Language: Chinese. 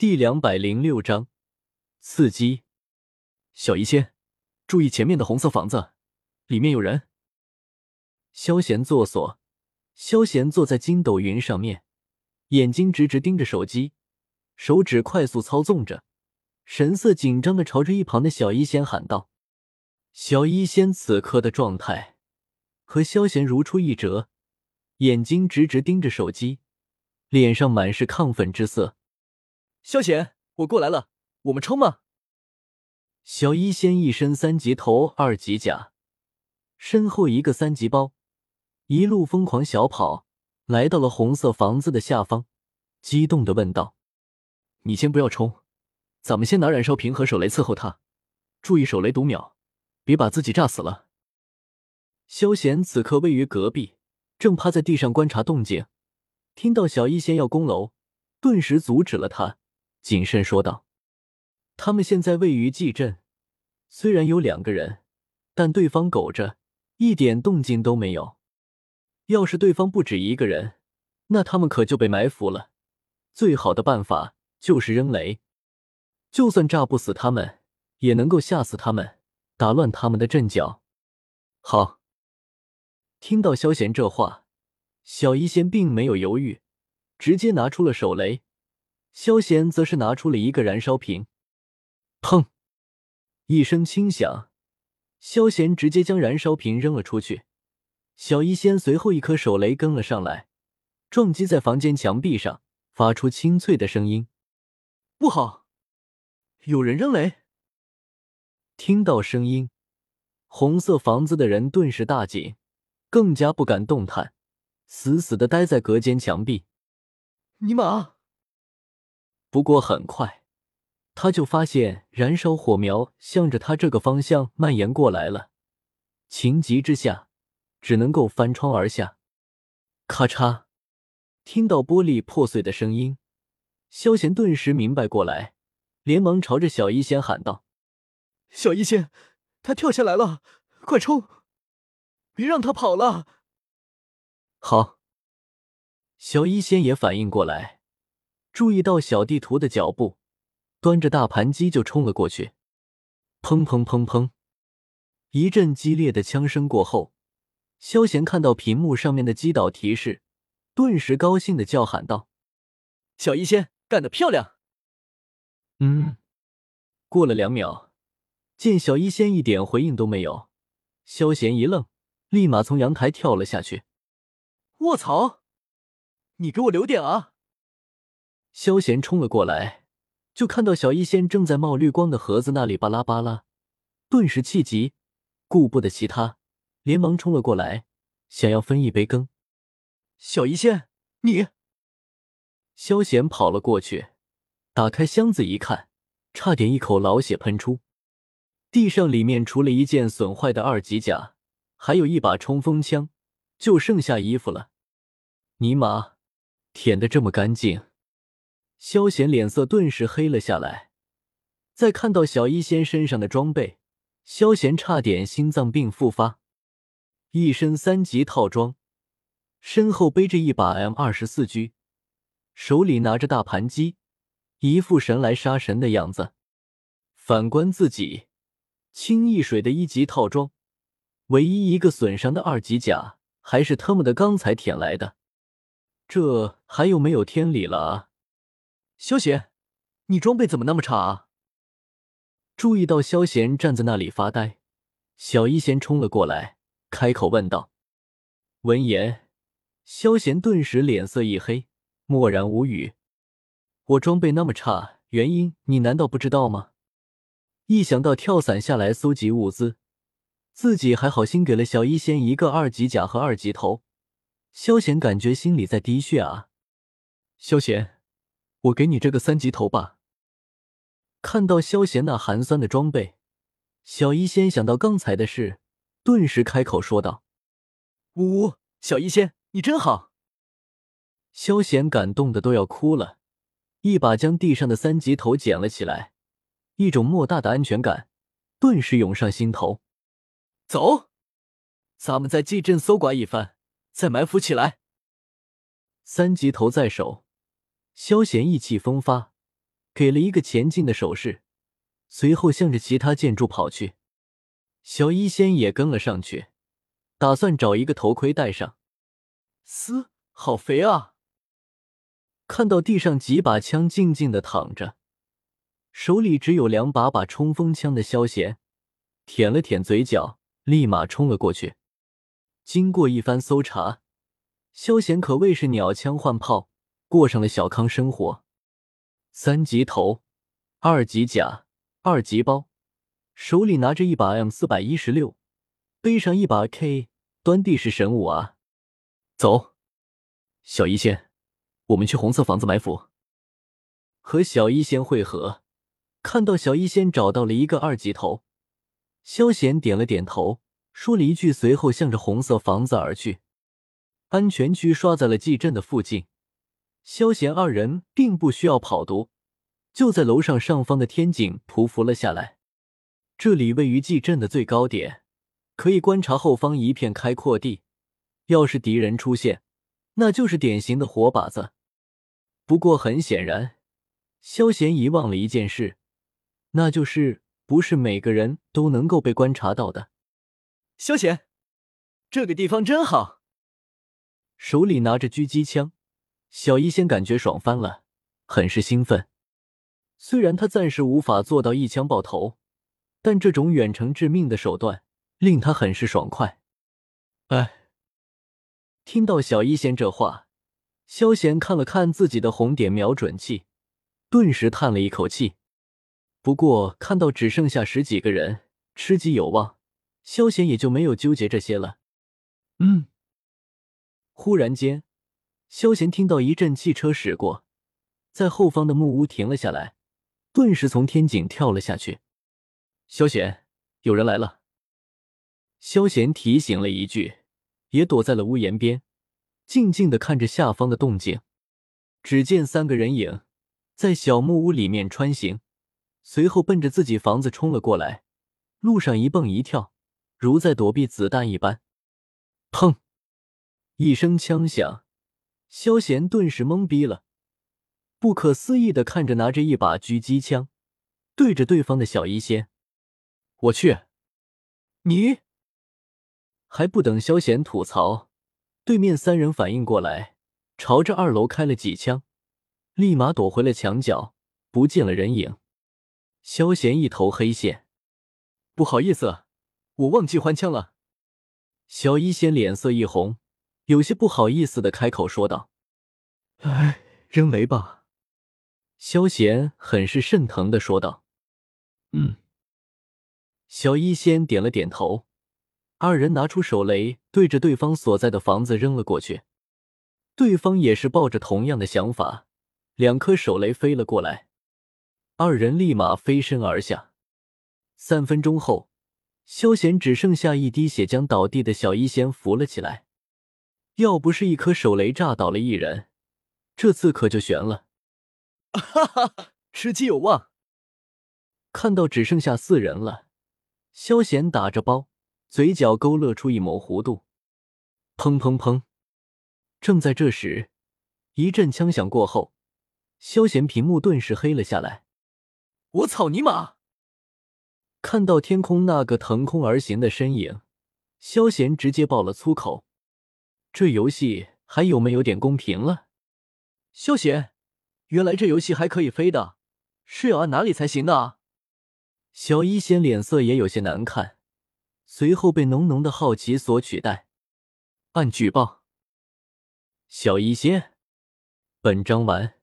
第两百零六章刺激。小医仙，注意前面的红色房子，里面有人。萧贤坐锁，萧贤坐在筋斗云上面，眼睛直直盯着手机，手指快速操纵着，神色紧张的朝着一旁的小医仙喊道：“小医仙，此刻的状态和萧贤如出一辙，眼睛直直盯着手机，脸上满是亢奋之色。”萧贤，我过来了，我们冲吗？小医仙一身三级头、二级甲，身后一个三级包，一路疯狂小跑，来到了红色房子的下方，激动的问道：“你先不要冲，咱们先拿燃烧瓶和手雷伺候他，注意手雷读秒，别把自己炸死了。”萧贤此刻位于隔壁，正趴在地上观察动静，听到小医仙要攻楼，顿时阻止了他。谨慎说道：“他们现在位于蓟镇，虽然有两个人，但对方苟着，一点动静都没有。要是对方不止一个人，那他们可就被埋伏了。最好的办法就是扔雷，就算炸不死他们，也能够吓死他们，打乱他们的阵脚。”好。听到萧贤这话，小医仙并没有犹豫，直接拿出了手雷。萧贤则是拿出了一个燃烧瓶，砰！一声轻响，萧贤直接将燃烧瓶扔了出去。小医仙随后一颗手雷跟了上来，撞击在房间墙壁上，发出清脆的声音。不好，有人扔雷！听到声音，红色房子的人顿时大紧，更加不敢动弹，死死的待在隔间墙壁。尼玛！不过很快，他就发现燃烧火苗向着他这个方向蔓延过来了。情急之下，只能够翻窗而下。咔嚓！听到玻璃破碎的声音，萧贤顿时明白过来，连忙朝着小医仙喊道：“小医仙，他跳下来了，快冲！别让他跑了！”好，小医仙也反应过来。注意到小地图的脚步，端着大盘鸡就冲了过去。砰砰砰砰！一阵激烈的枪声过后，萧贤看到屏幕上面的击倒提示，顿时高兴的叫喊道：“小医仙，干得漂亮！”嗯。过了两秒，见小医仙一点回应都没有，萧贤一愣，立马从阳台跳了下去。卧槽！你给我留点啊！萧贤冲了过来，就看到小医仙正在冒绿光的盒子那里巴拉巴拉，顿时气急，顾不得其他，连忙冲了过来，想要分一杯羹。小医仙，你……萧贤跑了过去，打开箱子一看，差点一口老血喷出。地上里面除了一件损坏的二级甲，还有一把冲锋枪，就剩下衣服了。尼玛，舔的这么干净！萧贤脸色顿时黑了下来，再看到小医仙身上的装备，萧贤差点心脏病复发。一身三级套装，身后背着一把 M 二十四狙手里拿着大盘鸡，一副神来杀神的样子。反观自己，清一水的一级套装，唯一一个损伤的二级甲，还是他妈的刚才舔来的，这还有没有天理了啊？萧贤，你装备怎么那么差啊？注意到萧贤站在那里发呆，小医仙冲了过来，开口问道。闻言，萧贤顿时脸色一黑，默然无语。我装备那么差，原因你难道不知道吗？一想到跳伞下来搜集物资，自己还好心给了小医仙一个二级甲和二级头，萧贤感觉心里在滴血啊。萧贤。我给你这个三级头吧。看到萧贤那寒酸的装备，小医仙想到刚才的事，顿时开口说道：“呜呜，小医仙，你真好。”萧贤感动的都要哭了，一把将地上的三级头捡了起来，一种莫大的安全感顿时涌上心头。走，咱们在蓟镇搜刮一番，再埋伏起来。三级头在手。萧贤意气风发，给了一个前进的手势，随后向着其他建筑跑去。小医仙也跟了上去，打算找一个头盔戴上。嘶，好肥啊！看到地上几把枪静静的躺着，手里只有两把把冲锋枪的萧贤，舔了舔嘴角，立马冲了过去。经过一番搜查，萧贤可谓是鸟枪换炮，过上了小康生活。三级头，二级甲，二级包，手里拿着一把 M 四百一十六，背上一把 K，端地是神武啊！走，小医仙，我们去红色房子埋伏。和小医仙会合，看到小医仙找到了一个二级头，萧贤点了点头，说了一句，随后向着红色房子而去。安全区刷在了记阵的附近。萧贤二人并不需要跑毒，就在楼上上方的天井匍匐了下来。这里位于祭阵的最高点，可以观察后方一片开阔地。要是敌人出现，那就是典型的活靶子。不过很显然，萧贤遗忘了一件事，那就是不是每个人都能够被观察到的。萧贤，这个地方真好，手里拿着狙击枪。小医仙感觉爽翻了，很是兴奋。虽然他暂时无法做到一枪爆头，但这种远程致命的手段令他很是爽快。哎，听到小医仙这话，萧贤看了看自己的红点瞄准器，顿时叹了一口气。不过看到只剩下十几个人，吃鸡有望，萧贤也就没有纠结这些了。嗯，忽然间。萧贤听到一阵汽车驶过，在后方的木屋停了下来，顿时从天井跳了下去。萧贤，有人来了。萧贤提醒了一句，也躲在了屋檐边，静静的看着下方的动静。只见三个人影在小木屋里面穿行，随后奔着自己房子冲了过来，路上一蹦一跳，如在躲避子弹一般。砰！一声枪响。萧贤顿时懵逼了，不可思议的看着拿着一把狙击枪对着对方的小医仙。我去，你还不等萧贤吐槽，对面三人反应过来，朝着二楼开了几枪，立马躲回了墙角，不见了人影。萧贤一头黑线，不好意思，我忘记换枪了。小医仙脸色一红。有些不好意思的开口说道：“哎，扔雷吧。”萧贤很是肾疼的说道：“嗯。”小医仙点了点头，二人拿出手雷，对着对方所在的房子扔了过去。对方也是抱着同样的想法，两颗手雷飞了过来，二人立马飞身而下。三分钟后，萧贤只剩下一滴血，将倒地的小医仙扶了起来。要不是一颗手雷炸倒了一人，这次可就悬了。哈哈，吃鸡有望！看到只剩下四人了，萧贤打着包，嘴角勾勒出一抹弧度。砰砰砰！正在这时，一阵枪响过后，萧贤屏幕顿时黑了下来。我操你妈！看到天空那个腾空而行的身影，萧贤直接爆了粗口。这游戏还有没有点公平了？萧贤，原来这游戏还可以飞的，是要按哪里才行的？小一仙脸色也有些难看，随后被浓浓的好奇所取代。按举报。小一仙，本章完。